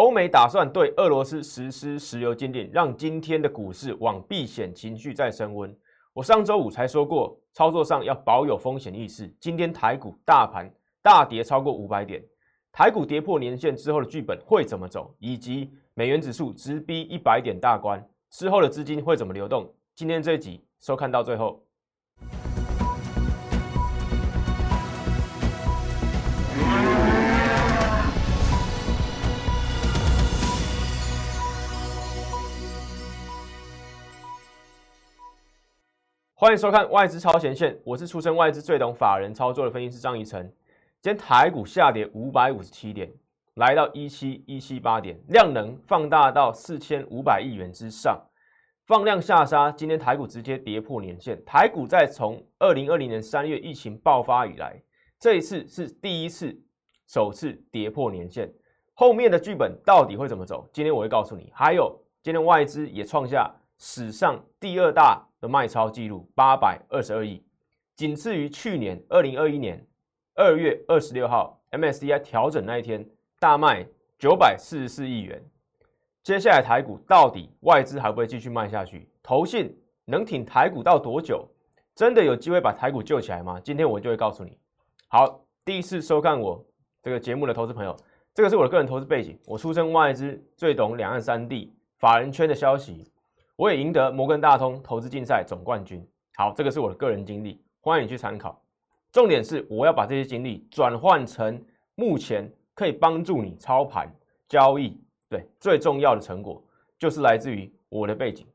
欧美打算对俄罗斯实施石油禁令，让今天的股市往避险情绪再升温。我上周五才说过，操作上要保有风险意识。今天台股大盘大跌超过五百点，台股跌破年线之后的剧本会怎么走？以及美元指数直逼一百点大关之后的资金会怎么流动？今天这一集收看到最后。欢迎收看外资超前线，我是出身外资最懂法人操作的分析师张怡晨。今天台股下跌五百五十七点，来到一七一七八点，量能放大到四千五百亿元之上，放量下杀。今天台股直接跌破年线，台股在从二零二零年三月疫情爆发以来，这一次是第一次首次跌破年线。后面的剧本到底会怎么走？今天我会告诉你。还有，今天外资也创下史上第二大。的卖超记录八百二十二亿，仅次于去年二零二一年二月二十六号 MSCI 调整那一天大卖九百四十四亿元。接下来台股到底外资还会继续卖下去？投信能挺台股到多久？真的有机会把台股救起来吗？今天我就会告诉你。好，第一次收看我这个节目的投资朋友，这个是我的个人投资背景，我出身外资，最懂两岸三地法人圈的消息。我也赢得摩根大通投资竞赛总冠军。好，这个是我的个人经历，欢迎你去参考。重点是我要把这些经历转换成目前可以帮助你操盘交易。对，最重要的成果就是来自于我的背景。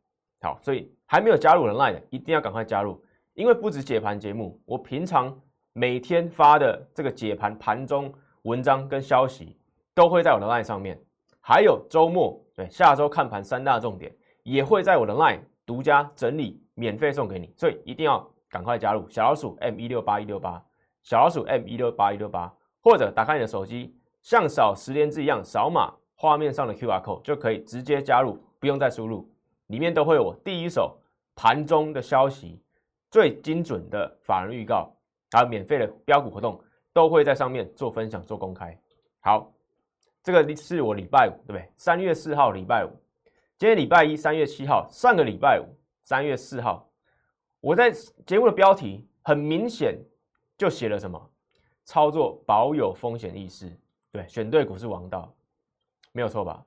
好，所以还没有加入的 Line 的一定要赶快加入，因为不止解盘节目，我平常每天发的这个解盘盘中文章跟消息都会在我的 Line 上面，还有周末对下周看盘三大重点。也会在我的 LINE 独家整理，免费送给你，所以一定要赶快加入小老鼠 M 一六八一六八，小老鼠 M 一六八一六八，或者打开你的手机，像扫十连字一样扫码画面上的 QR code 就可以直接加入，不用再输入，里面都会有我第一手盘中的消息，最精准的法人预告，还有免费的标股活动，都会在上面做分享做公开。好，这个是我礼拜五，对不对？三月四号礼拜五。今天礼拜一，三月七号，上个礼拜五，三月四号，我在节目的标题很明显就写了什么？操作保有风险意识，对，选对股是王道，没有错吧？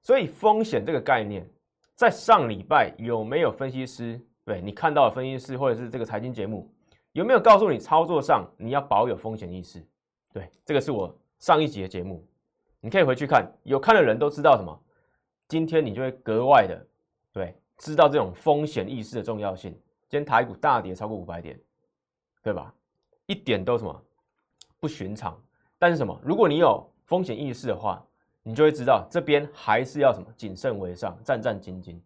所以风险这个概念，在上礼拜有没有分析师？对你看到的分析师或者是这个财经节目，有没有告诉你操作上你要保有风险意识？对，这个是我上一集的节目，你可以回去看，有看的人都知道什么。今天你就会格外的对知道这种风险意识的重要性。今天台股大跌超过五百点，对吧？一点都什么不寻常。但是什么？如果你有风险意识的话，你就会知道这边还是要什么谨慎为上，战战兢兢。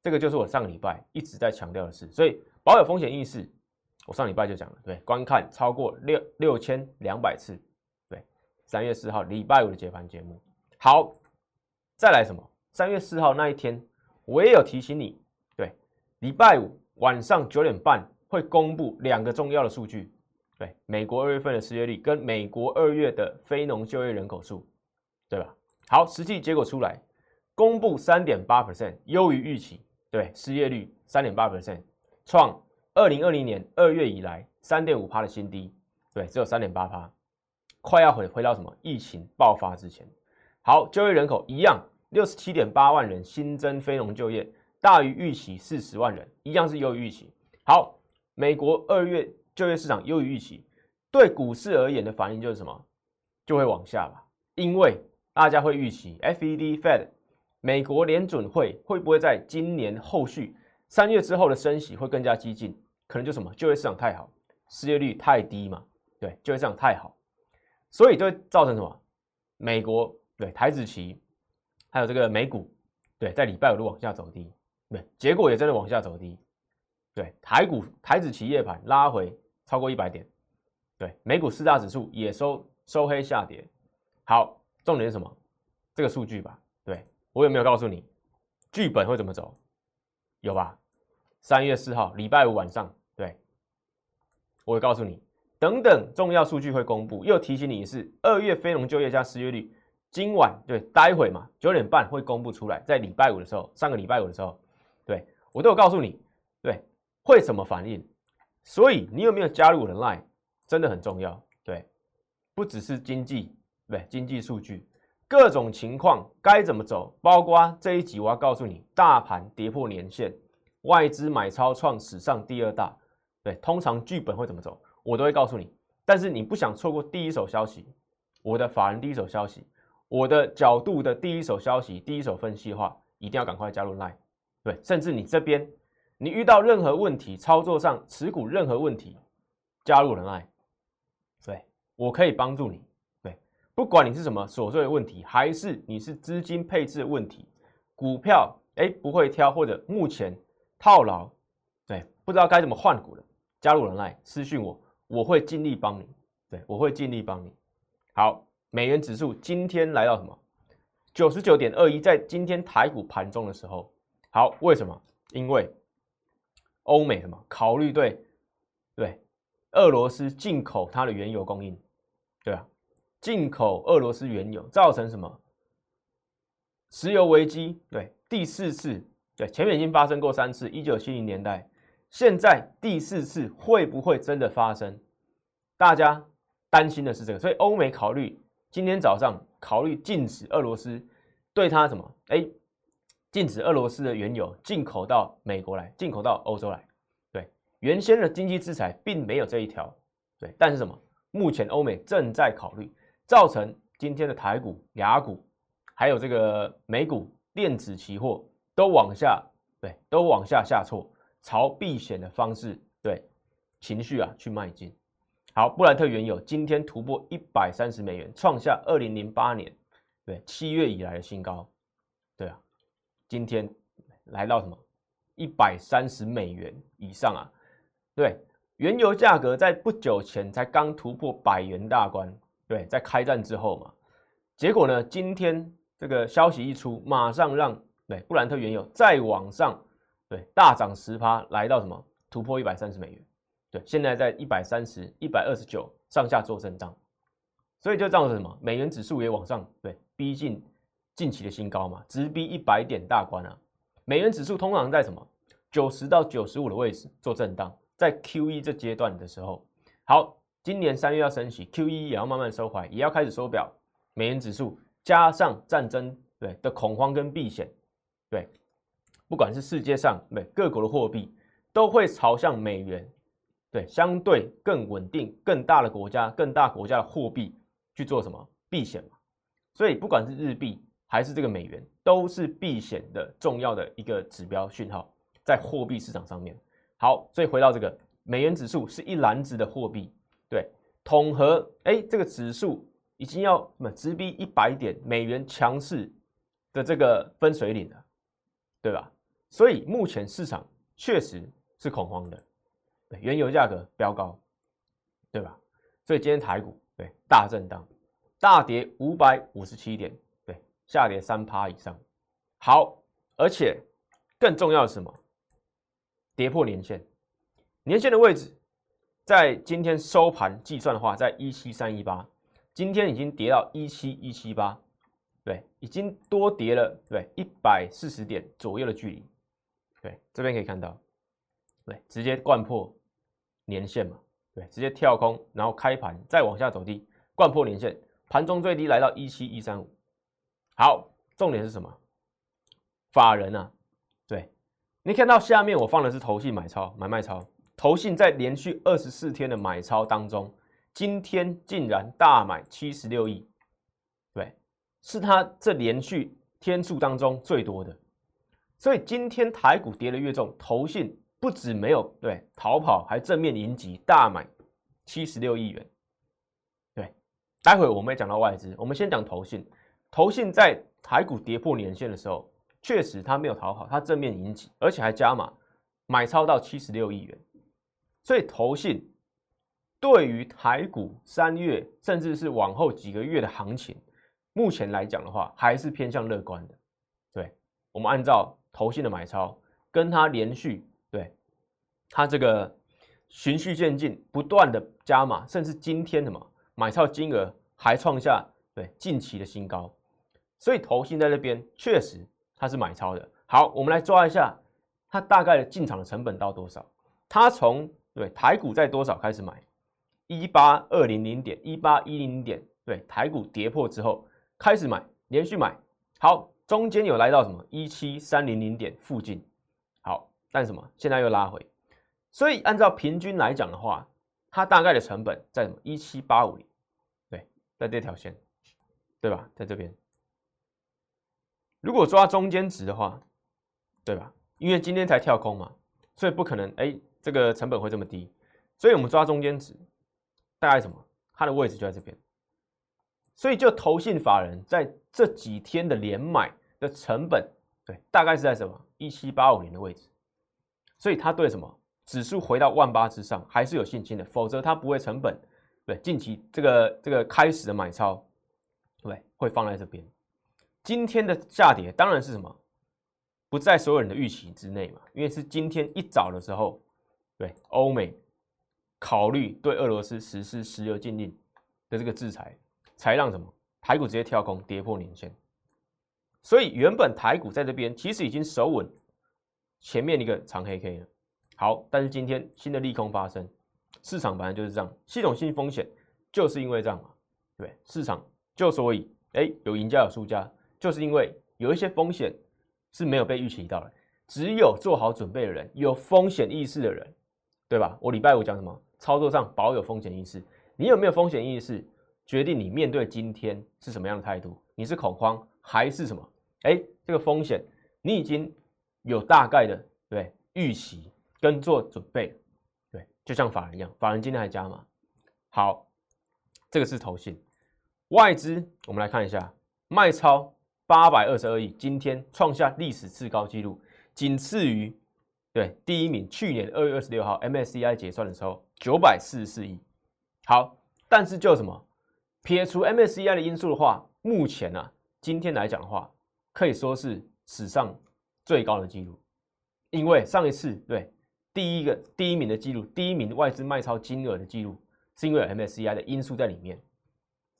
这个就是我上个礼拜一直在强调的事。所以保有风险意识，我上礼拜就讲了，对，观看超过六六千两百次，对，三月四号礼拜五的解盘节目。好，再来什么？三月四号那一天，我也有提醒你，对，礼拜五晚上九点半会公布两个重要的数据，对，美国二月份的失业率跟美国二月的非农就业人口数，对吧？好，实际结果出来，公布三点八 percent，优于预期，对，失业率三点八 percent，创二零二零年二月以来三点五趴的新低，对，只有三点八趴，快要回回到什么疫情爆发之前。好，就业人口一样。六十七点八万人新增非农就业，大于预期四十万人，一样是优于预期。好，美国二月就业市场优于预期，对股市而言的反应就是什么？就会往下吧，因为大家会预期 FED Fed 美国联准会会不会在今年后续三月之后的升息会更加激进？可能就什么就业市场太好，失业率太低嘛？对，就业市场太好，所以就会造成什么？美国对台子期。还有这个美股，对，在礼拜五都往下走低，对，结果也真的往下走低，对，台股台指企业盘拉回超过一百点，对，美股四大指数也收收黑下跌。好，重点是什么？这个数据吧，对我有没有告诉你剧本会怎么走？有吧？三月四号礼拜五晚上，对，我会告诉你，等等重要数据会公布，又提醒你是二月非农就业加失业率。今晚对，待会嘛，九点半会公布出来，在礼拜五的时候，上个礼拜五的时候，对我都有告诉你，对，会怎么反应。所以你有没有加入我的 Line，真的很重要。对，不只是经济，对，经济数据，各种情况该怎么走，包括这一集我要告诉你，大盘跌破年线，外资买超创史上第二大，对，通常剧本会怎么走，我都会告诉你。但是你不想错过第一手消息，我的法人第一手消息。我的角度的第一手消息、第一手分析的话，一定要赶快加入 Line，对，甚至你这边你遇到任何问题，操作上持股任何问题，加入 Line，对我可以帮助你，对，不管你是什么琐碎的问题，还是你是资金配置问题，股票哎不会挑或者目前套牢，对，不知道该怎么换股的，加入 Line 私讯我，我会尽力帮你，对我会尽力帮你，好。美元指数今天来到什么？九十九点二一，在今天台股盘中的时候，好，为什么？因为欧美什么？考虑对对俄罗斯进口它的原油供应，对啊，进口俄罗斯原油造成什么？石油危机，对，第四次，对，前面已经发生过三次，一九七零年代，现在第四次会不会真的发生？大家担心的是这个，所以欧美考虑。今天早上考虑禁止俄罗斯对它什么？哎，禁止俄罗斯的原油进口到美国来，进口到欧洲来。对，原先的经济制裁并没有这一条。对，但是什么？目前欧美正在考虑，造成今天的台股、雅股，还有这个美股电子期货都往下，对，都往下下挫，朝避险的方式，对，情绪啊去迈进。好，布兰特原油今天突破一百三十美元，创下二零零八年对七月以来的新高。对啊，今天来到什么一百三十美元以上啊？对，原油价格在不久前才刚突破百元大关。对，在开战之后嘛，结果呢，今天这个消息一出，马上让对布兰特原油再往上对大涨十趴，来到什么突破一百三十美元。对，现在在一百三十一百二十九上下做震荡，所以就造成什么？美元指数也往上，对，逼近近期的新高嘛，直逼一百点大关啊。美元指数通常在什么九十到九十五的位置做震荡，在 Q E 这阶段的时候，好，今年三月要升息，Q E 也要慢慢收回，也要开始收表。美元指数加上战争对的恐慌跟避险，对，不管是世界上对各国的货币都会朝向美元。对，相对更稳定、更大的国家、更大国家的货币去做什么避险嘛？所以不管是日币还是这个美元，都是避险的重要的一个指标讯号，在货币市场上面。好，所以回到这个美元指数是一篮子的货币，对，统合哎，这个指数已经要什么直逼一百点，美元强势的这个分水岭了，对吧？所以目前市场确实是恐慌的。原油价格飙高，对吧？所以今天台股对大震荡，大跌五百五十七点，对，下跌三趴以上。好，而且更重要的是什么？跌破年线，年线的位置在今天收盘计算的话，在一七三一八，今天已经跌到一七一七八，对，已经多跌了对一百四十点左右的距离。对，这边可以看到，对，直接贯破。年线嘛，对，直接跳空，然后开盘再往下走低，贯破年线，盘中最低来到一七一三五。好，重点是什么？法人啊，对你看到下面我放的是投信买超买卖超，投信在连续二十四天的买超当中，今天竟然大买七十六亿，对，是他这连续天数当中最多的，所以今天台股跌的越重，投信。不止没有对逃跑，还正面迎击大买七十六亿元。对，待会我们也讲到外资，我们先讲投信。投信在台股跌破年线的时候，确实它没有逃跑，它正面迎击，而且还加码买超到七十六亿元。所以投信对于台股三月甚至是往后几个月的行情，目前来讲的话，还是偏向乐观的。对，我们按照投信的买超，跟它连续。它这个循序渐进，不断的加码，甚至今天什么买超金额还创下对近期的新高，所以投信在这边确实它是买超的。好，我们来抓一下它大概的进场的成本到多少？它从对台股在多少开始买？一八二零零点，一八一零零点，对台股跌破之后开始买，连续买。好，中间有来到什么一七三零零点附近。好，但什么现在又拉回，所以按照平均来讲的话，它大概的成本在什么一七八五零？对，在这条线，对吧？在这边。如果抓中间值的话，对吧？因为今天才跳空嘛，所以不可能哎，这个成本会这么低。所以我们抓中间值，大概什么？它的位置就在这边。所以就投信法人在这几天的连买的成本，对，大概是在什么一七八五零的位置。所以他对什么指数回到万八之上还是有信心的，否则它不会成本。对近期这个这个开始的买超，对，会放在这边。今天的下跌当然是什么，不在所有人的预期之内嘛，因为是今天一早的时候，对欧美考虑对俄罗斯实施石油禁令的这个制裁，才让什么？台股直接跳空跌破年线，所以原本台股在这边其实已经守稳前面一个长黑 K 了，好，但是今天新的利空发生，市场本来就是这样，系统性风险就是因为这样嘛，对，市场就所以哎有赢家有输家。就是因为有一些风险是没有被预期到的，只有做好准备的人，有风险意识的人，对吧？我礼拜五讲什么？操作上保有风险意识。你有没有风险意识，决定你面对今天是什么样的态度？你是恐慌还是什么？哎，这个风险你已经有大概的对预期跟做准备，对，就像法人一样，法人今天还加吗。好，这个是投信外资，我们来看一下卖超。八百二十二亿，今天创下历史次高纪录，仅次于对第一名去年二月二十六号 MSCI 结算的时候九百四十四亿。好，但是就什么撇除 MSCI 的因素的话，目前呢，今天来讲的话，可以说是史上最高的纪录，因为上一次对第一个第一名的记录，第一名外资卖超金额的记录，是因为有 MSCI 的因素在里面，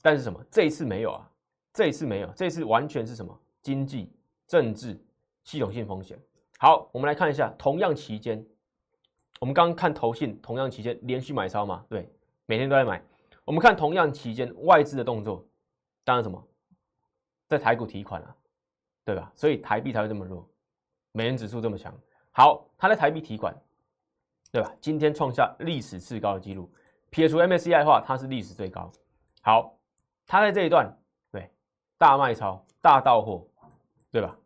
但是什么这一次没有啊？这一次没有，这一次完全是什么经济、政治、系统性风险。好，我们来看一下，同样期间，我们刚刚看投信，同样期间连续买超嘛，对，每天都在买。我们看同样期间外资的动作，当然什么，在台股提款啊，对吧？所以台币才会这么弱，美元指数这么强。好，它在台币提款，对吧？今天创下历史次高的记录，撇除 MSCI 的话，它是历史最高。好，它在这一段。对大卖超、大到货，对吧？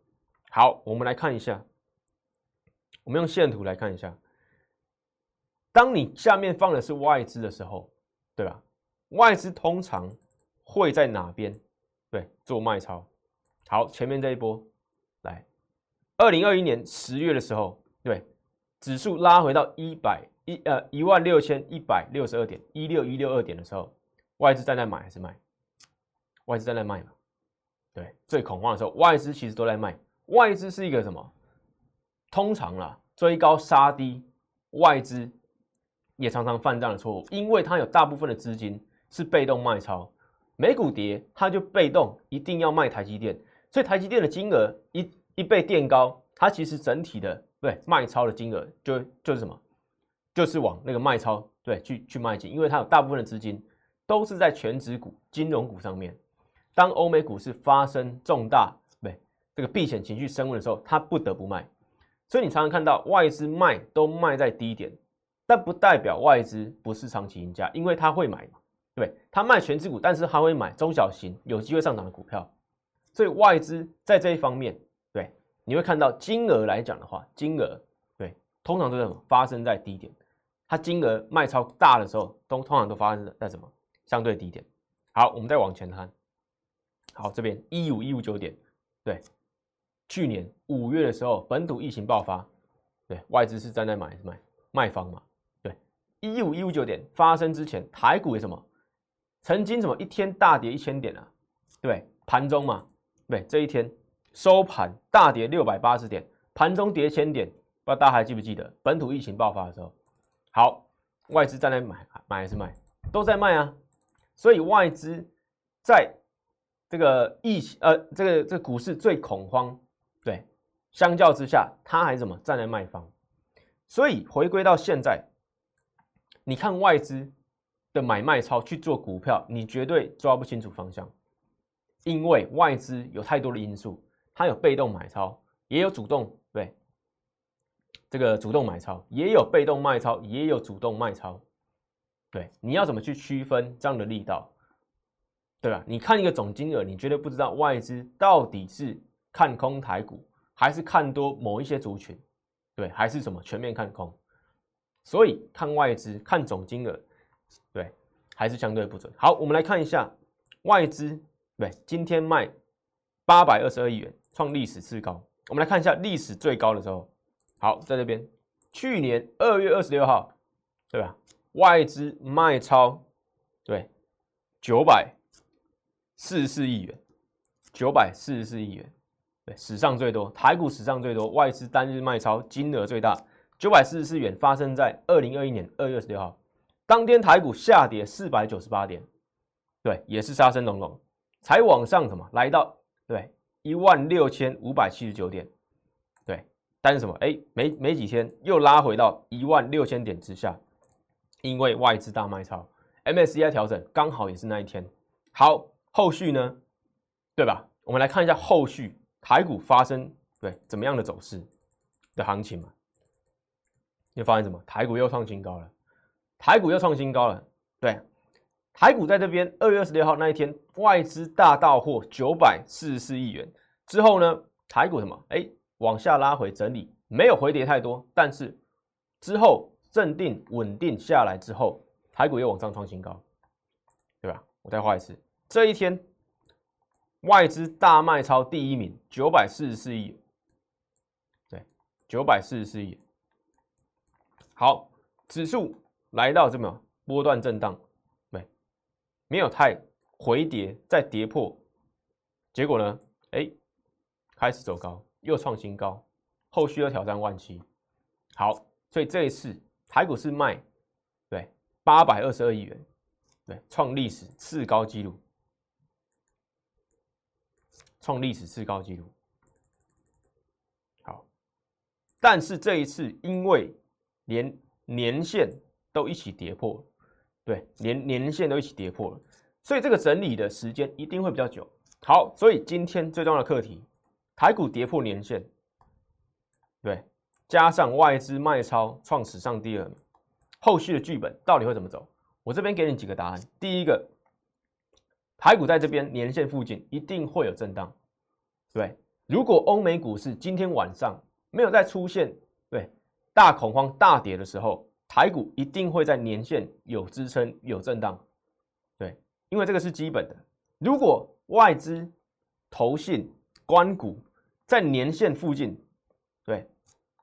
好，我们来看一下，我们用线图来看一下。当你下面放的是外资的时候，对吧？外资通常会在哪边？对，做卖超。好，前面这一波，来，二零二一年十月的时候，对，指数拉回到一百一呃一万六千一百六十二点一六一六二点的时候，外资在那买还是卖？外资在那卖嘛？对，最恐慌的时候，外资其实都在卖。外资是一个什么？通常啦，追高杀低，外资也常常犯这样的错误，因为它有大部分的资金是被动卖超，美股跌，它就被动一定要卖台积电，所以台积电的金额一一被垫高，它其实整体的对卖超的金额就就是什么？就是往那个卖超对去去迈进，因为它有大部分的资金都是在全指股、金融股上面。当欧美股市发生重大对这个避险情绪升温的时候，它不得不卖，所以你常常看到外资卖都卖在低点，但不代表外资不是长期赢家，因为他会买嘛，对他卖全资股，但是他会买中小型有机会上涨的股票，所以外资在这一方面，你会看到金额来讲的话，金额对通常都是什么发生在低点，它金额卖超大的时候，都通常都发生在什么相对低点。好，我们再往前看。好，这边一五一五九点，对，去年五月的时候，本土疫情爆发，对，外资是站在买还是卖卖方嘛？对，一五一五九点发生之前，台股为什么曾经什么一天大跌一千点啊？对，盘中嘛，对，这一天收盘大跌六百八十点，盘中跌千点，不知道大家还记不记得本土疫情爆发的时候？好，外资站在买买还是卖？都在卖啊，所以外资在。这个疫情呃这个这个股市最恐慌，对，相较之下，它还怎么站在卖方，所以回归到现在，你看外资的买卖超去做股票，你绝对抓不清楚方向，因为外资有太多的因素，它有被动买超，也有主动对，这个主动买超，也有被动卖超，也有主动卖超。对，你要怎么去区分这样的力道，对吧？你看一个总金额，你绝对不知道外资到底是看空台股，还是看多某一些族群，对，还是什么全面看空。所以看外资、看总金额，对，还是相对不准。好，我们来看一下外资，对，今天卖八百二十二亿元，创历史次高。我们来看一下历史最高的时候，好，在这边，去年二月二十六号，对吧？外资卖超，对，九百四十四亿元，九百四十四亿元，对，史上最多，台股史上最多，外资单日卖超金额最大，九百四十四元，发生在二零二一年二月二十六号，当天台股下跌四百九十八点，对，也是杀声隆隆，才往上什么来到对一万六千五百七十九点，对，但是什么哎，没没几天又拉回到一万六千点之下。因为外资大卖超，MSCI 调整刚好也是那一天。好，后续呢？对吧？我们来看一下后续台股发生对怎么样的走势的行情嘛？你发现什么？台股又创新高了，台股又创新高了。对，台股在这边二月二十六号那一天，外资大到货九百四十四亿元之后呢，台股什么？哎，往下拉回整理，没有回跌太多，但是之后。镇定稳定下来之后，台股又往上创新高，对吧？我再画一次，这一天外资大卖超第一名，九百四十四亿，对，九百四十四亿。好，指数来到这么波段震荡，没有太回跌，再跌破，结果呢？哎，开始走高，又创新高，后续又挑战万七。好，所以这一次。台股是卖，对，八百二十二亿元，对，创历史次高纪录，创历史次高纪录。好，但是这一次因为连年线都一起跌破，对，连年线都一起跌破了，所以这个整理的时间一定会比较久。好，所以今天最重要的课题，台股跌破年线，对。加上外资卖超创史上第二，后续的剧本到底会怎么走？我这边给你几个答案。第一个，台股在这边年线附近一定会有震荡，对。如果欧美股市今天晚上没有再出现对大恐慌大跌的时候，台股一定会在年线有支撑有震荡，对，因为这个是基本的。如果外资投信关股在年线附近，对。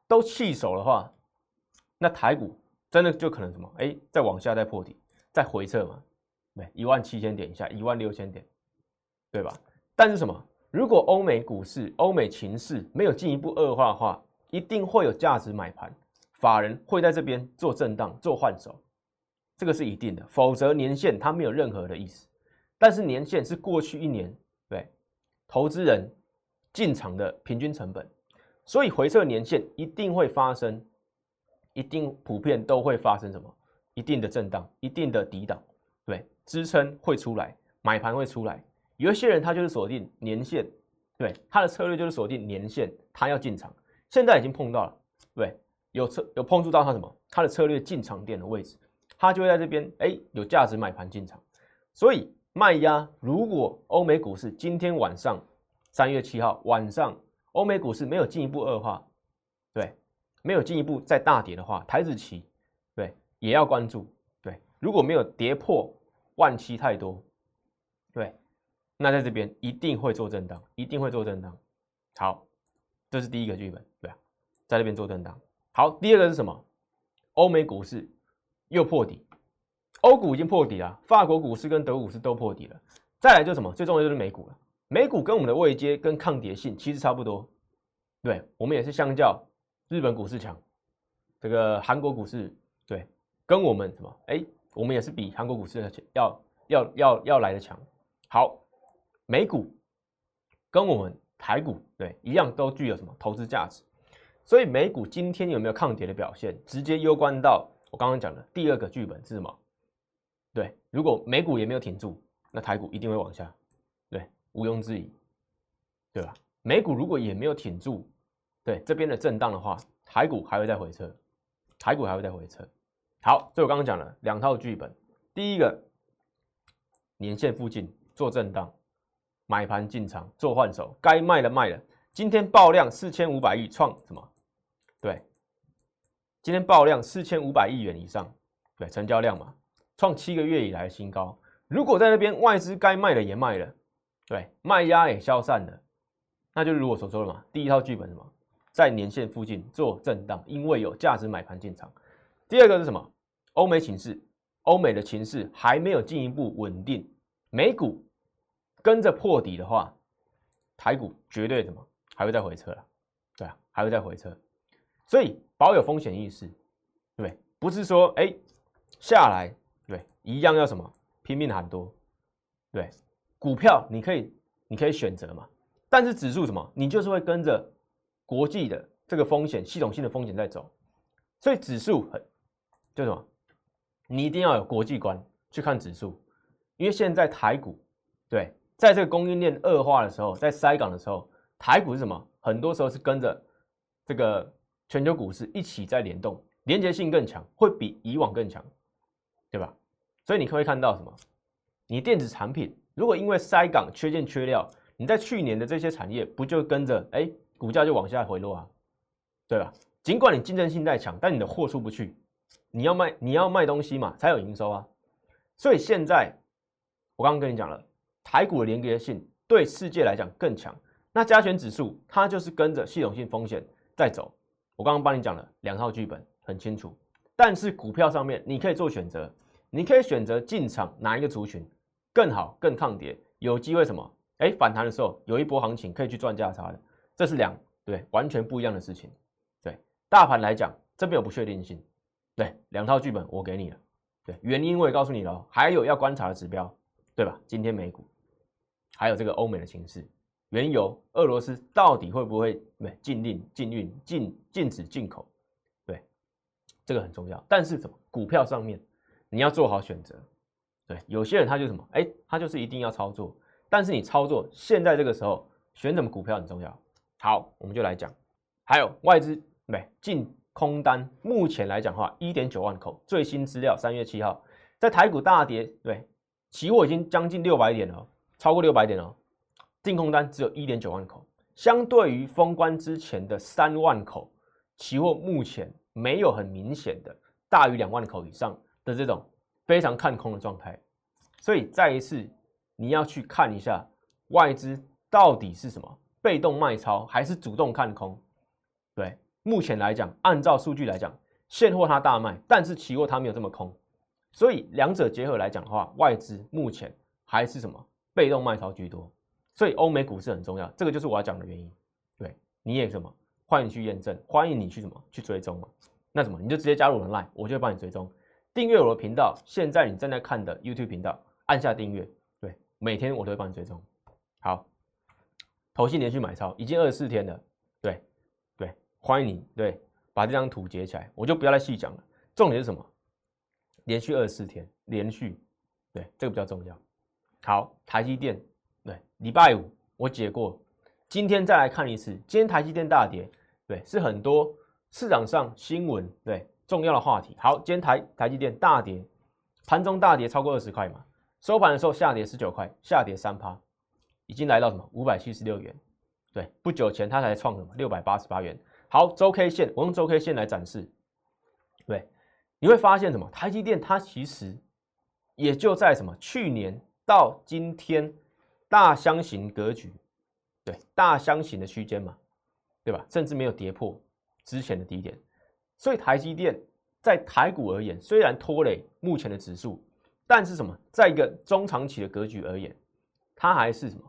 都弃守的话，那台股真的就可能什么？哎，再往下再破底，再回撤嘛？对，一万七千点以下，一万六千点，对吧？但是什么？如果欧美股市、欧美情势没有进一步恶化的话，一定会有价值买盘，法人会在这边做震荡、做换手，这个是一定的。否则年限它没有任何的意思。但是年限是过去一年对投资人进场的平均成本。所以回撤年限一定会发生，一定普遍都会发生什么？一定的震荡，一定的抵挡，对，支撑会出来，买盘会出来。有一些人他就是锁定年限，对，他的策略就是锁定年限，他要进场。现在已经碰到了，对，有策有碰触到他什么？他的策略进场点的位置，他就会在这边，哎，有价值买盘进场。所以卖压，如果欧美股市今天晚上三月七号晚上。欧美股市没有进一步恶化，对，没有进一步再大跌的话，台子期，对，也要关注，对，如果没有跌破万七太多，对，那在这边一定会做震荡，一定会做震荡。好，这是第一个剧本，对啊，在这边做震荡。好，第二个是什么？欧美股市又破底，欧股已经破底了，法国股市跟德股市都破底了。再来就什么？最重要就是美股了。美股跟我们的位阶跟抗跌性其实差不多，对我们也是相较日本股市强，这个韩国股市对跟我们什么哎，我们也是比韩国股市要要要要来的强。好，美股跟我们台股对一样，都具有什么投资价值。所以美股今天有没有抗跌的表现，直接攸关到我刚刚讲的第二个剧本是什么？对，如果美股也没有挺住，那台股一定会往下，对，毋庸置疑，对吧？美股如果也没有挺住，对这边的震荡的话，台股还会再回撤，台股还会再回撤。好，所以我刚刚讲了两套剧本，第一个年线附近做震荡，买盘进场做换手，该卖的卖了。今天爆量四千五百亿，创什么？对，今天爆量四千五百亿元以上，对，成交量嘛，创七个月以来的新高。如果在那边外资该卖的也卖了，对，卖压也消散了，那就如我所说的嘛，第一套剧本什么，在年线附近做震荡，因为有价值买盘进场。第二个是什么？欧美情势，欧美的情势还没有进一步稳定，美股跟着破底的话，台股绝对什么还会再回撤了，对啊，还会再回撤。所以保有风险意识，对，不是说哎下来，对，一样要什么拼命喊多，对，股票你可以你可以选择嘛，但是指数什么，你就是会跟着国际的这个风险系统性的风险在走，所以指数很就什么，你一定要有国际观去看指数，因为现在台股对，在这个供应链恶化的时候，在塞港的时候，台股是什么？很多时候是跟着这个。全球股市一起在联动，连接性更强，会比以往更强，对吧？所以你可以看到什么？你电子产品如果因为塞港缺件缺料，你在去年的这些产业不就跟着哎股价就往下回落啊，对吧？尽管你竞争性再强，但你的货出不去，你要卖你要卖东西嘛，才有营收啊。所以现在我刚刚跟你讲了，台股的连接性对世界来讲更强，那加权指数它就是跟着系统性风险在走。我刚刚帮你讲了两套剧本，很清楚。但是股票上面你可以做选择，你可以选择进场哪一个族群更好、更抗跌，有机会什么？哎，反弹的时候有一波行情可以去赚价差的，这是两对完全不一样的事情。对大盘来讲，这边有不确定性。对两套剧本我给你了，对原因我也告诉你了，还有要观察的指标，对吧？今天美股还有这个欧美的形势。原油，俄罗斯到底会不会对禁令、禁运、禁禁止进口？对，这个很重要。但是什么？股票上面你要做好选择。对，有些人他就什么？哎，他就是一定要操作。但是你操作现在这个时候选什么股票很重要。好，我们就来讲。还有外资对进空单，目前来讲的话，一点九万口。最新资料，三月七号，在台股大跌，对，期货已经将近六百点了，超过六百点了。净空单只有一点九万口，相对于封关之前的三万口，期货目前没有很明显的大于两万口以上的这种非常看空的状态，所以再一次你要去看一下外资到底是什么被动卖超还是主动看空。对，目前来讲，按照数据来讲，现货它大卖，但是期货它没有这么空，所以两者结合来讲的话，外资目前还是什么被动卖超居多。所以欧美股市很重要，这个就是我要讲的原因。对，你也什么？欢迎去验证，欢迎你去什么？去追踪嘛？那什么？你就直接加入我的 line，我就会帮你追踪。订阅我的频道，现在你正在看的 YouTube 频道，按下订阅。对，每天我都会帮你追踪。好，投信连续买超已经二十四天了。对，对，欢迎你。对，把这张图截起来，我就不要再细讲了。重点是什么？连续二十四天，连续。对，这个比较重要。好，台积电。礼拜五我解过，今天再来看一次。今天台积电大跌，对，是很多市场上新闻对重要的话题。好，今天台台积电大跌，盘中大跌超过二十块嘛，收盘的时候下跌十九块，下跌三趴，已经来到什么五百七十六元。对，不久前它才创什么六百八十八元。好，周 K 线，我用周 K 线来展示。对，你会发现什么？台积电它其实也就在什么去年到今天。大箱型格局，对大箱型的区间嘛，对吧？甚至没有跌破之前的低点，所以台积电在台股而言，虽然拖累目前的指数，但是什么，在一个中长期的格局而言，它还是什么，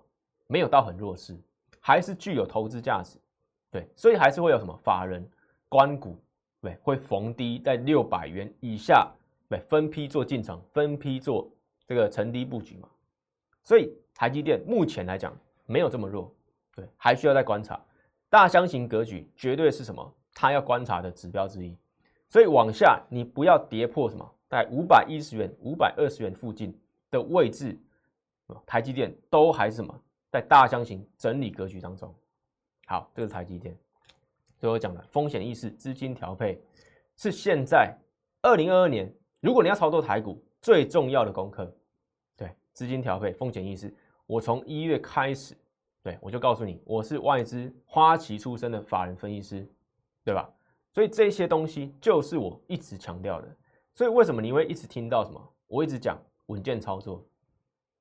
没有到很弱势，还是具有投资价值，对，所以还是会有什么？法人关股，对，会逢低在六百元以下，对，分批做进场，分批做这个沉低布局嘛，所以。台积电目前来讲没有这么弱，对，还需要再观察。大箱型格局绝对是什么？它要观察的指标之一。所以往下你不要跌破什么，在五百一十元、五百二十元附近的位置，台积电都还是什么在大箱型整理格局当中。好，这是台积电。所以我讲的风险意识、资金调配是现在二零二二年，如果你要操作台股最重要的功课，对，资金调配、风险意识。我从一月开始，对我就告诉你，我是外资花旗出身的法人分析师，对吧？所以这些东西就是我一直强调的。所以为什么你会一直听到什么？我一直讲稳健操作，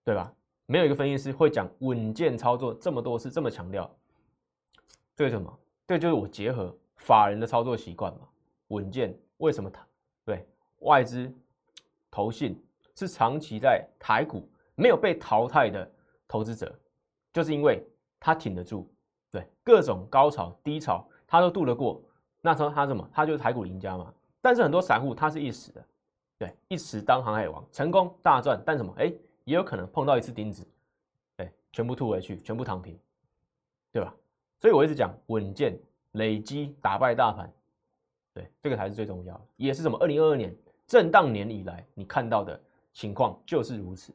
对吧？没有一个分析师会讲稳健操作这么多次，这么强调。这什么？这就是我结合法人的操作习惯嘛。稳健为什么？对外资投信是长期在台股没有被淘汰的。投资者就是因为他挺得住，对各种高潮低潮他都渡得过，那时候他什么？他就是台股赢家嘛。但是很多散户他是一时的，对一时当航海王成功大赚，但什么？哎，也有可能碰到一次钉子，哎，全部吐回去，全部躺平，对吧？所以我一直讲稳健累积打败大盘，对这个才是最重要的，也是什么？二零二二年震荡年以来你看到的情况就是如此。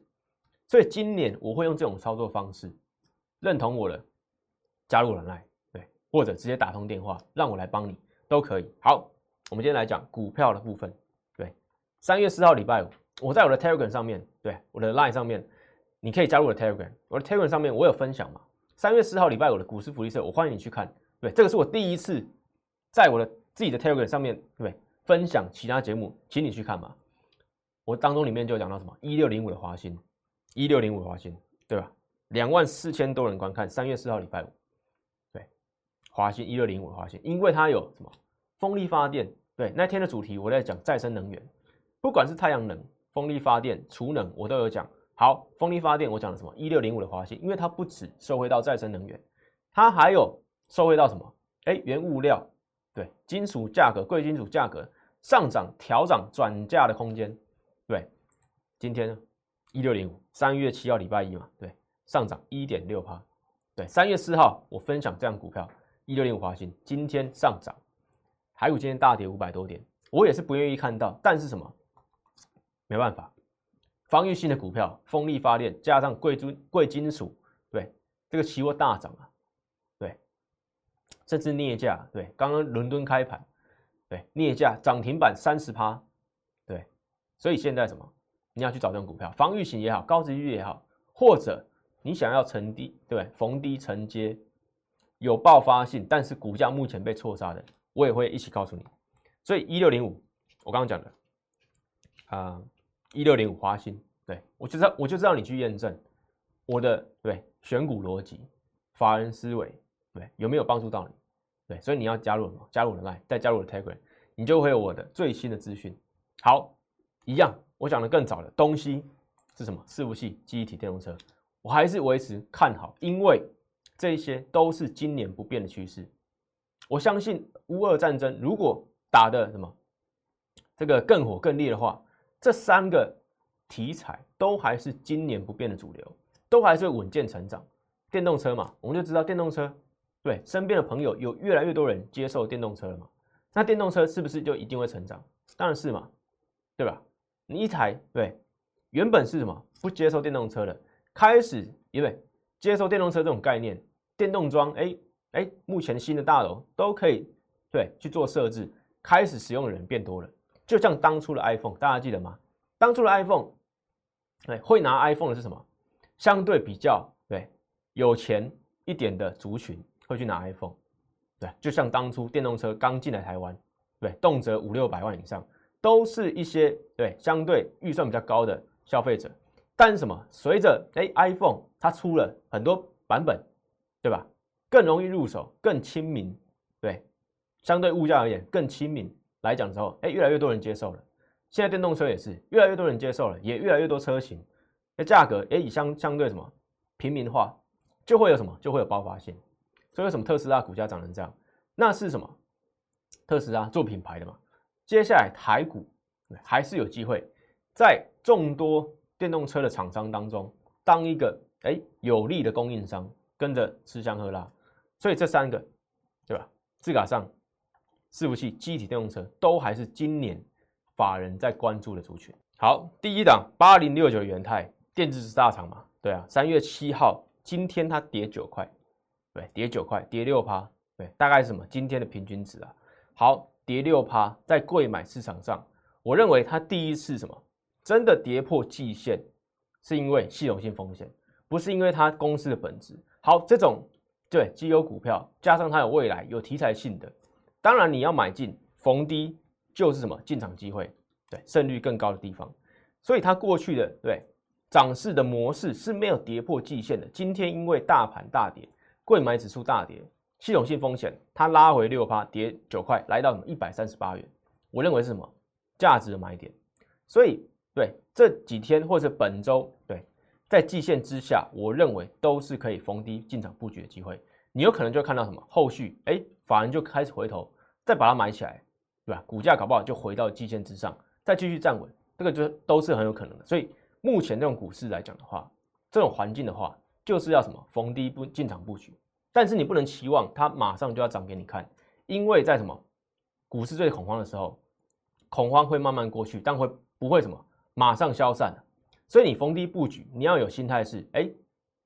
所以今年我会用这种操作方式，认同我的加入人来，对，或者直接打通电话让我来帮你都可以。好，我们今天来讲股票的部分。对，三月四号礼拜五，我在我的 Telegram 上面，对，我的 Line 上面，你可以加入我的 Telegram。我的 Telegram 上面我有分享嘛？三月四号礼拜五的股市福利社，我欢迎你去看。对，这个是我第一次在我的自己的 Telegram 上面，对，分享其他节目，请你去看嘛。我当中里面就讲到什么一六零五的华兴。一六零五华兴，对吧？两万四千多人观看，三月四号礼拜五，对，华兴一六零五华兴，因为它有什么风力发电，对，那天的主题我在讲再生能源，不管是太阳能、风力发电、储能，我都有讲。好，风力发电我讲了什么？一六零五的华兴，因为它不止收回到再生能源，它还有收回到什么？哎，原物料，对，金属价格、贵金属价格上涨、调涨、转嫁的空间，对，今天呢？一六零五，三月七号礼拜一嘛，对，上涨一点六趴，对，三月四号我分享这样股票，一六零五华兴今天上涨，台股今天大跌五百多点，我也是不愿意看到，但是什么？没办法，防御性的股票，风力发电加上贵金贵金属，对，这个期货大涨啊，对，甚至镍价，对，刚刚伦敦开盘，对，镍价涨停板三十趴，对，所以现在什么？你要去找这种股票，防御型也好，高值率也好，或者你想要承低，对不对？逢低承接，有爆发性，但是股价目前被错杀的，我也会一起告诉你。所以一六零五，我刚刚讲的啊，一六零五华兴，对我就知道，我就知道你去验证我的对选股逻辑、法人思维，对有没有帮助到你？对，所以你要加入什么？加入我的 Line，再加入我的 Telegram，你就会有我的最新的资讯。好，一样。我讲的更早的东西是什么？伺服器、记忆体、电动车，我还是维持看好，因为这些都是今年不变的趋势。我相信乌俄战争如果打的什么这个更火更烈的话，这三个题材都还是今年不变的主流，都还是稳健成长。电动车嘛，我们就知道电动车，对身边的朋友有越来越多人接受电动车了嘛？那电动车是不是就一定会成长？当然是嘛，对吧？你一台对，原本是什么不接受电动车的，开始因为接受电动车这种概念，电动桩，哎哎，目前新的大楼都可以对去做设置，开始使用的人变多了。就像当初的 iPhone，大家记得吗？当初的 iPhone，对，会拿 iPhone 的是什么？相对比较对有钱一点的族群会去拿 iPhone，对，就像当初电动车刚进来台湾，对，动辄五六百万以上。都是一些对相对预算比较高的消费者，但是什么？随着哎 iPhone 它出了很多版本，对吧？更容易入手，更亲民，对，相对物价而言更亲民来讲之后，哎，越来越多人接受了。现在电动车也是越来越多人接受了，也越来越多车型，那价格也以相相对什么平民化，就会有什么就会有爆发性。所以为什么特斯拉股价涨成这样？那是什么？特斯拉做品牌的嘛。接下来台股还是有机会在众多电动车的厂商当中当一个哎有利的供应商跟着吃香喝辣，所以这三个对吧？自卡上、伺服器、机体电动车都还是今年法人在关注的族群。好，第一档八零六九元泰电子大厂嘛，对啊，三月七号今天它跌九块，对，跌九块，跌六趴，对，大概是什么？今天的平均值啊。好，跌六趴，在贵买市场上，我认为它第一次什么真的跌破季线，是因为系统性风险，不是因为它公司的本质。好，这种对绩优股票，加上它有未来有题材性的，当然你要买进逢低就是什么进场机会，对胜率更高的地方。所以它过去的对涨势的模式是没有跌破季线的。今天因为大盘大跌，贵买指数大跌。系统性风险，它拉回六趴，跌九块，来到什么一百三十八元？我认为是什么价值的买点？所以对这几天或者本周，对在季线之下，我认为都是可以逢低进场布局的机会。你有可能就看到什么后续，哎，法人就开始回头再把它买起来，对吧？股价搞不好就回到季线之上，再继续站稳，这个就都是很有可能的。所以目前这种股市来讲的话，这种环境的话，就是要什么逢低不进场布局。但是你不能期望它马上就要涨给你看，因为在什么股市最恐慌的时候，恐慌会慢慢过去，但会不会什么马上消散所以你逢低布局，你要有心态是，哎，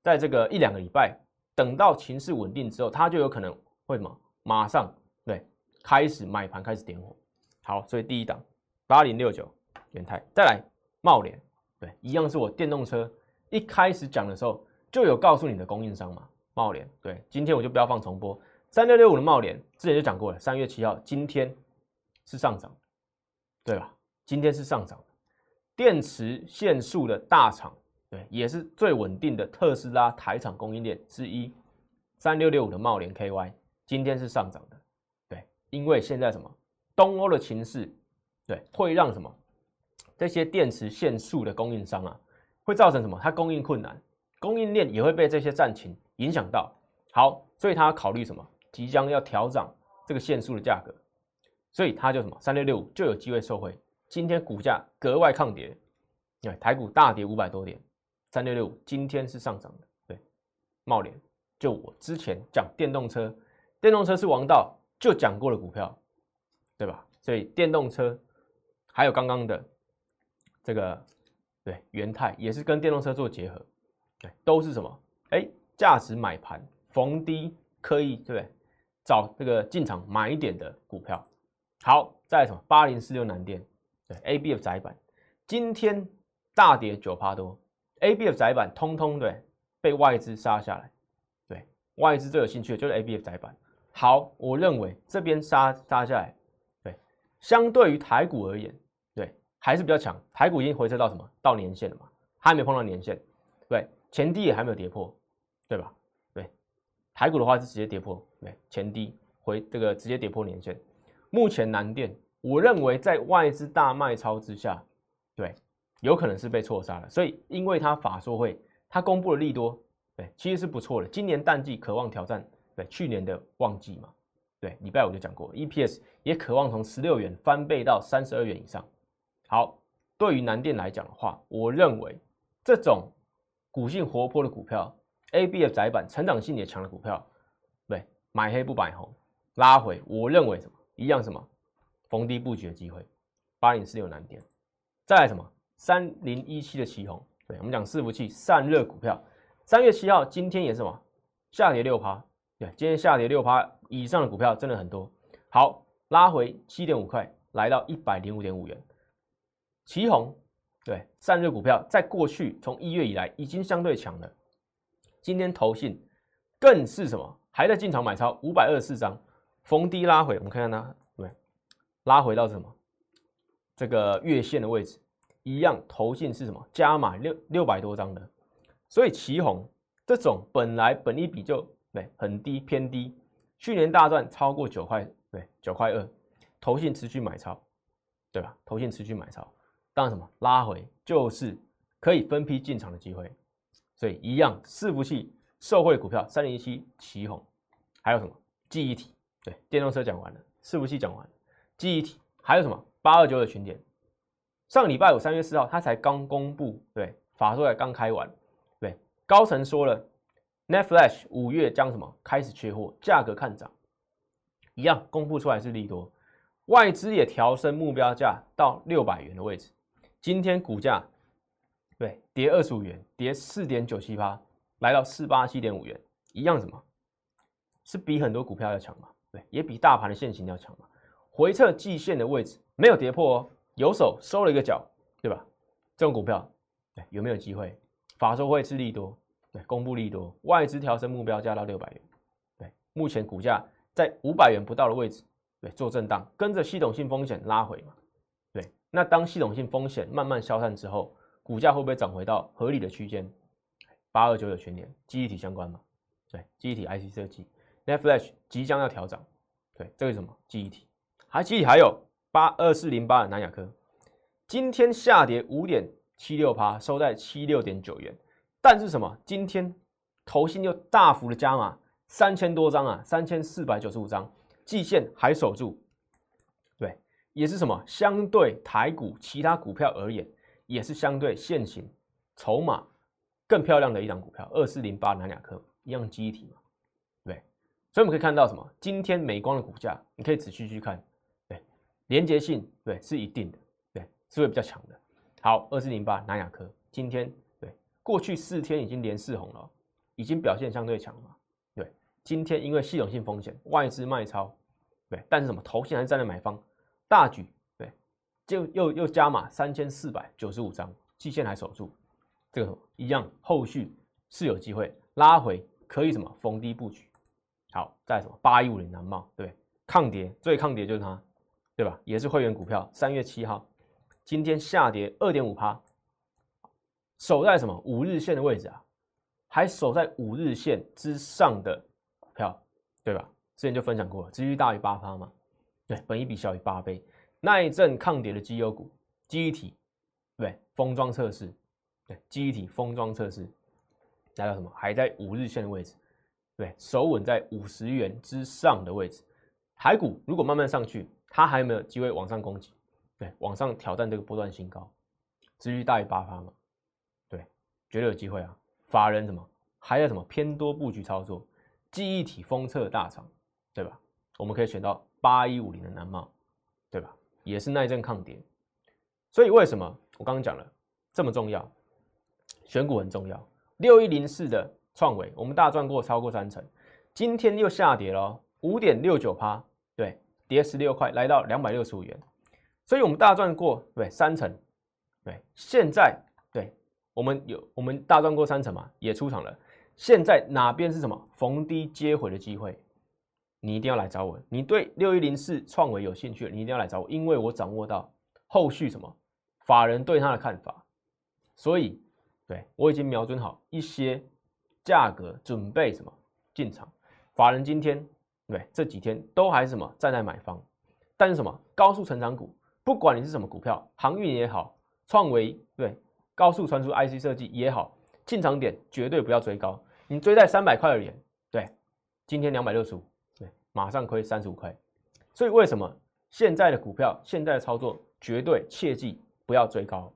在这个一两个礼拜，等到情势稳定之后，它就有可能会什么马上对开始买盘开始点火。好，所以第一档八零六九元泰，再来茂联，对，一样是我电动车一开始讲的时候就有告诉你的供应商嘛。茂联对，今天我就不要放重播。三六六五的茂联之前就讲过了，三月七号今天是上涨，对吧？今天是上涨，电池限速的大厂，对，也是最稳定的特斯拉台厂供应链之一。三六六五的茂联 KY 今天是上涨的，对，因为现在什么东欧的情势，对，会让什么这些电池限速的供应商啊，会造成什么？它供应困难，供应链也会被这些战情。影响到好，所以他考虑什么？即将要调涨这个限速的价格，所以他就什么三六六五就有机会受惠。今天股价格外抗跌，对，台股大跌五百多点，三六六五今天是上涨的。对，茂联就我之前讲电动车，电动车是王道，就讲过了股票，对吧？所以电动车还有刚刚的这个对元泰也是跟电动车做结合，对，都是什么？哎。价值买盘逢低可以对不对？找这个进场买一点的股票。好，再什么八零四六南电对 A B F 窄板，今天大跌九趴多，A B F 窄板通通对被外资杀下来。对外资最有兴趣的就是 A B F 窄板。好，我认为这边杀杀下来，对，相对于台股而言，对还是比较强。台股已经回撤到什么？到年线了嘛？还没碰到年线，对，前低也还没有跌破。对吧？对，台股的话是直接跌破，对前低回这个直接跌破年线。目前南电，我认为在外资大卖超之下，对，有可能是被错杀了。所以，因为它法说会，它公布了利多，对，其实是不错的。今年淡季渴望挑战对去年的旺季嘛？对，礼拜五就讲过，EPS 也渴望从十六元翻倍到三十二元以上。好，对于南电来讲的话，我认为这种股性活泼的股票。A、B、F 窄板成长性也强的股票，对，买黑不买红，拉回，我认为什么？一样什么？逢低布局的机会，八零四六难点，再来什么？三零一七的旗红，对我们讲伺服器散热股票，三月七号今天也是什么？下跌六趴，对，今天下跌六趴以上的股票真的很多，好，拉回七点五块，来到一百零五点五元，旗红，对，散热股票在过去从一月以来已经相对强了。今天投信更是什么？还在进场买超五百二十四张，逢低拉回，我们看看它，对，拉回到什么？这个月线的位置，一样，投信是什么？加码六六百多张的，所以旗红这种本来本一比就对很低偏低，去年大赚超过九块，对九块二，投信持续买超，对吧？投信持续买超，当然什么？拉回就是可以分批进场的机会。所以一样，伺服器受惠股票三零一七旗红，还有什么记忆体？对，电动车讲完了，伺服器讲完了，记忆体还有什么八二九的群点？上礼拜五三月四号，它才刚公布，对，法说才刚开完，对，高层说了，Netflash 五月将什么开始缺货，价格看涨，一样公布出来是利多，外资也调升目标价到六百元的位置。今天股价对跌二十五元，跌四点九七八，来到四八七点五元，一样什么？是比很多股票要强嘛？对，也比大盘的线型要强嘛？回撤季线的位置没有跌破哦，有手收了一个角，对吧？这种股票，对有没有机会？法说会是利多，对，公布利多，外资调升目标价到六百元，对，目前股价在五百元不到的位置，对，做震荡，跟着系统性风险拉回嘛，对，那当系统性风险慢慢消散之后，股价会不会涨回到合理的区间？八二九有全年记忆体相关嘛？对，记忆体 IC 设计，Netflix 即将要调涨，对，这个是什么记忆体？还记忆体还有八二四零八的南亚科，今天下跌五点。七六趴收在七六点九元，但是什么？今天投信又大幅的加码三千多张啊，三千四百九十五张，季线还守住，对，也是什么？相对台股其他股票而言，也是相对现行筹码更漂亮的一档股票，二四零八南亚科一样记忆体嘛，对，所以我们可以看到什么？今天美光的股价，你可以仔细去看，对，连接性对是一定的，对，是会比较强的。好，二四零八南亚科今天对过去四天已经连四红了，已经表现相对强嘛。对，今天因为系统性风险，外资卖超，对，但是什么头先还是站在买方，大举，就又又加码三千四百九十五张，季线还守住，这个一样，后续是有机会拉回，可以什么逢低布局。好，再什么八一五零南茂，对，抗跌最抗跌就是它，对吧？也是会员股票，三月七号。今天下跌二点五趴，守在什么五日线的位置啊？还守在五日线之上的票，对吧？之前就分享过了，值率大于八趴嘛？对，本一比小于八倍，耐震抗跌的绩优股，记忆体，对，封装测试，对，记忆体封装测试，来到什么？还在五日线的位置，对，守稳在五十元之上的位置。台股如果慢慢上去，它还有没有机会往上攻击？对，往上挑战这个波段新高，至于大于八发嘛？对，绝对有机会啊！法人什么还有什么偏多布局操作，记忆体封测大厂，对吧？我们可以选到八一五零的南茂，也是耐震抗跌。所以为什么我刚刚讲了这么重要？选股很重要。六一零四的创维，我们大赚过超过三成，今天又下跌了五点六九趴，对，跌十六块，来到两百六十五元。所以我们大赚过对三成，对，现在对我们有我们大赚过三成嘛，也出场了。现在哪边是什么逢低接回的机会？你一定要来找我。你对六一零四创维有兴趣，你一定要来找我，因为我掌握到后续什么法人对它的看法，所以对我已经瞄准好一些价格，准备什么进场。法人今天对这几天都还是什么站在买方，但是什么高速成长股。不管你是什么股票，航运也好，创维对高速传输 IC 设计也好，进场点绝对不要追高。你追在三百块而言，对，今天两百六十五，马上亏三十五块。所以为什么现在的股票，现在的操作绝对切记不要追高。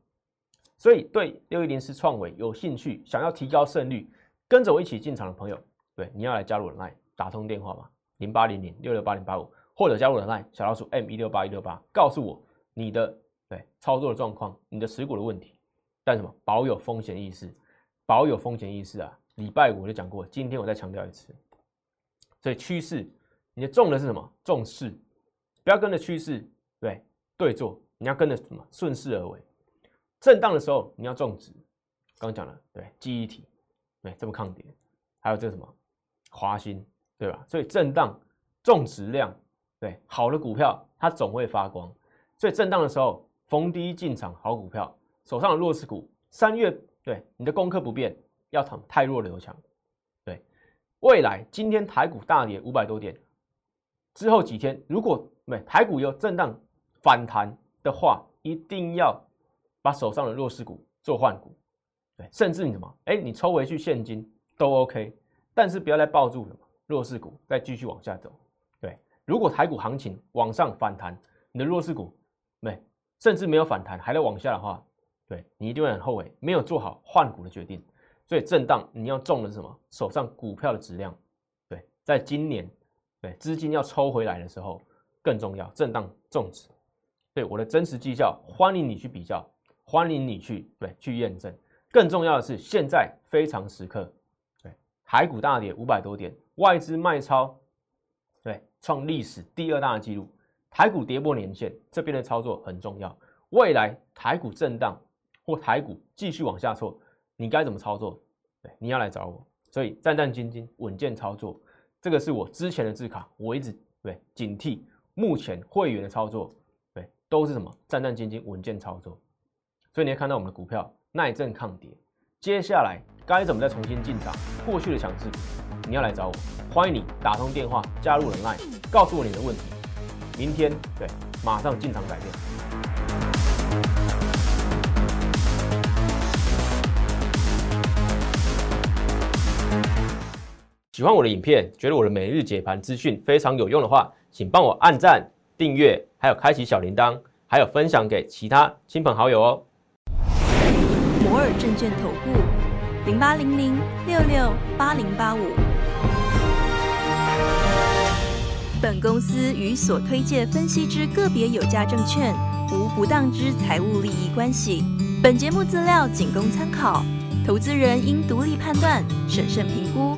所以对六一零四创维有兴趣，想要提高胜率，跟着我一起进场的朋友，对，你要来加入 Line，打通电话嘛，零八零零六六八零八五，或者加入 Line 小老鼠 M 一六八一六八，告诉我。你的对操作的状况，你的持股的问题，但什么保有风险意识，保有风险意识啊！礼拜五我就讲过，今天我再强调一次。所以趋势，你重的是什么？重势，不要跟着趋势对对做，你要跟着什么？顺势而为。震荡的时候你要重值，刚讲了对记忆体，对这么抗跌，还有这什么华兴对吧？所以震荡重质量，对好的股票它总会发光。所以震荡的时候逢低进场好股票，手上的弱势股，三月对你的功课不变，要躺太弱留强。对，未来今天台股大跌五百多点之后几天，如果没台股有震荡反弹的话，一定要把手上的弱势股做换股，对，甚至你什么，哎，你抽回去现金都 OK，但是不要再抱住什么弱势股再继续往下走。对，如果台股行情往上反弹，你的弱势股。没，甚至没有反弹，还在往下的话，对你一定会很后悔，没有做好换股的决定。所以震荡你要重的是什么？手上股票的质量，对，在今年，对资金要抽回来的时候更重要，震荡重值。对我的真实绩效，欢迎你去比较，欢迎你去对去验证。更重要的是，现在非常时刻，对，台股大跌五百多点，外资卖超，对，创历史第二大的记录，台股跌破年线，这边的操作很重要。未来台股震荡或台股继续往下挫，你该怎么操作？对，你要来找我。所以战战兢兢，稳健操作，这个是我之前的字卡，我一直对警惕。目前会员的操作，对，都是什么？战战兢兢，稳健操作。所以你会看到我们的股票。耐震抗跌，接下来该怎么再重新进场？过去的强势，你要来找我，欢迎你打通电话加入人 line，告诉我你的问题，明天对马上进场改变。喜欢我的影片，觉得我的每日解盘资讯非常有用的话，请帮我按赞、订阅，还有开启小铃铛，还有分享给其他亲朋好友哦。摩尔证券投顾零八零零六六八零八五。本公司与所推介分析之个别有价证券无不当之财务利益关系。本节目资料仅供参考，投资人应独立判断、审慎评估，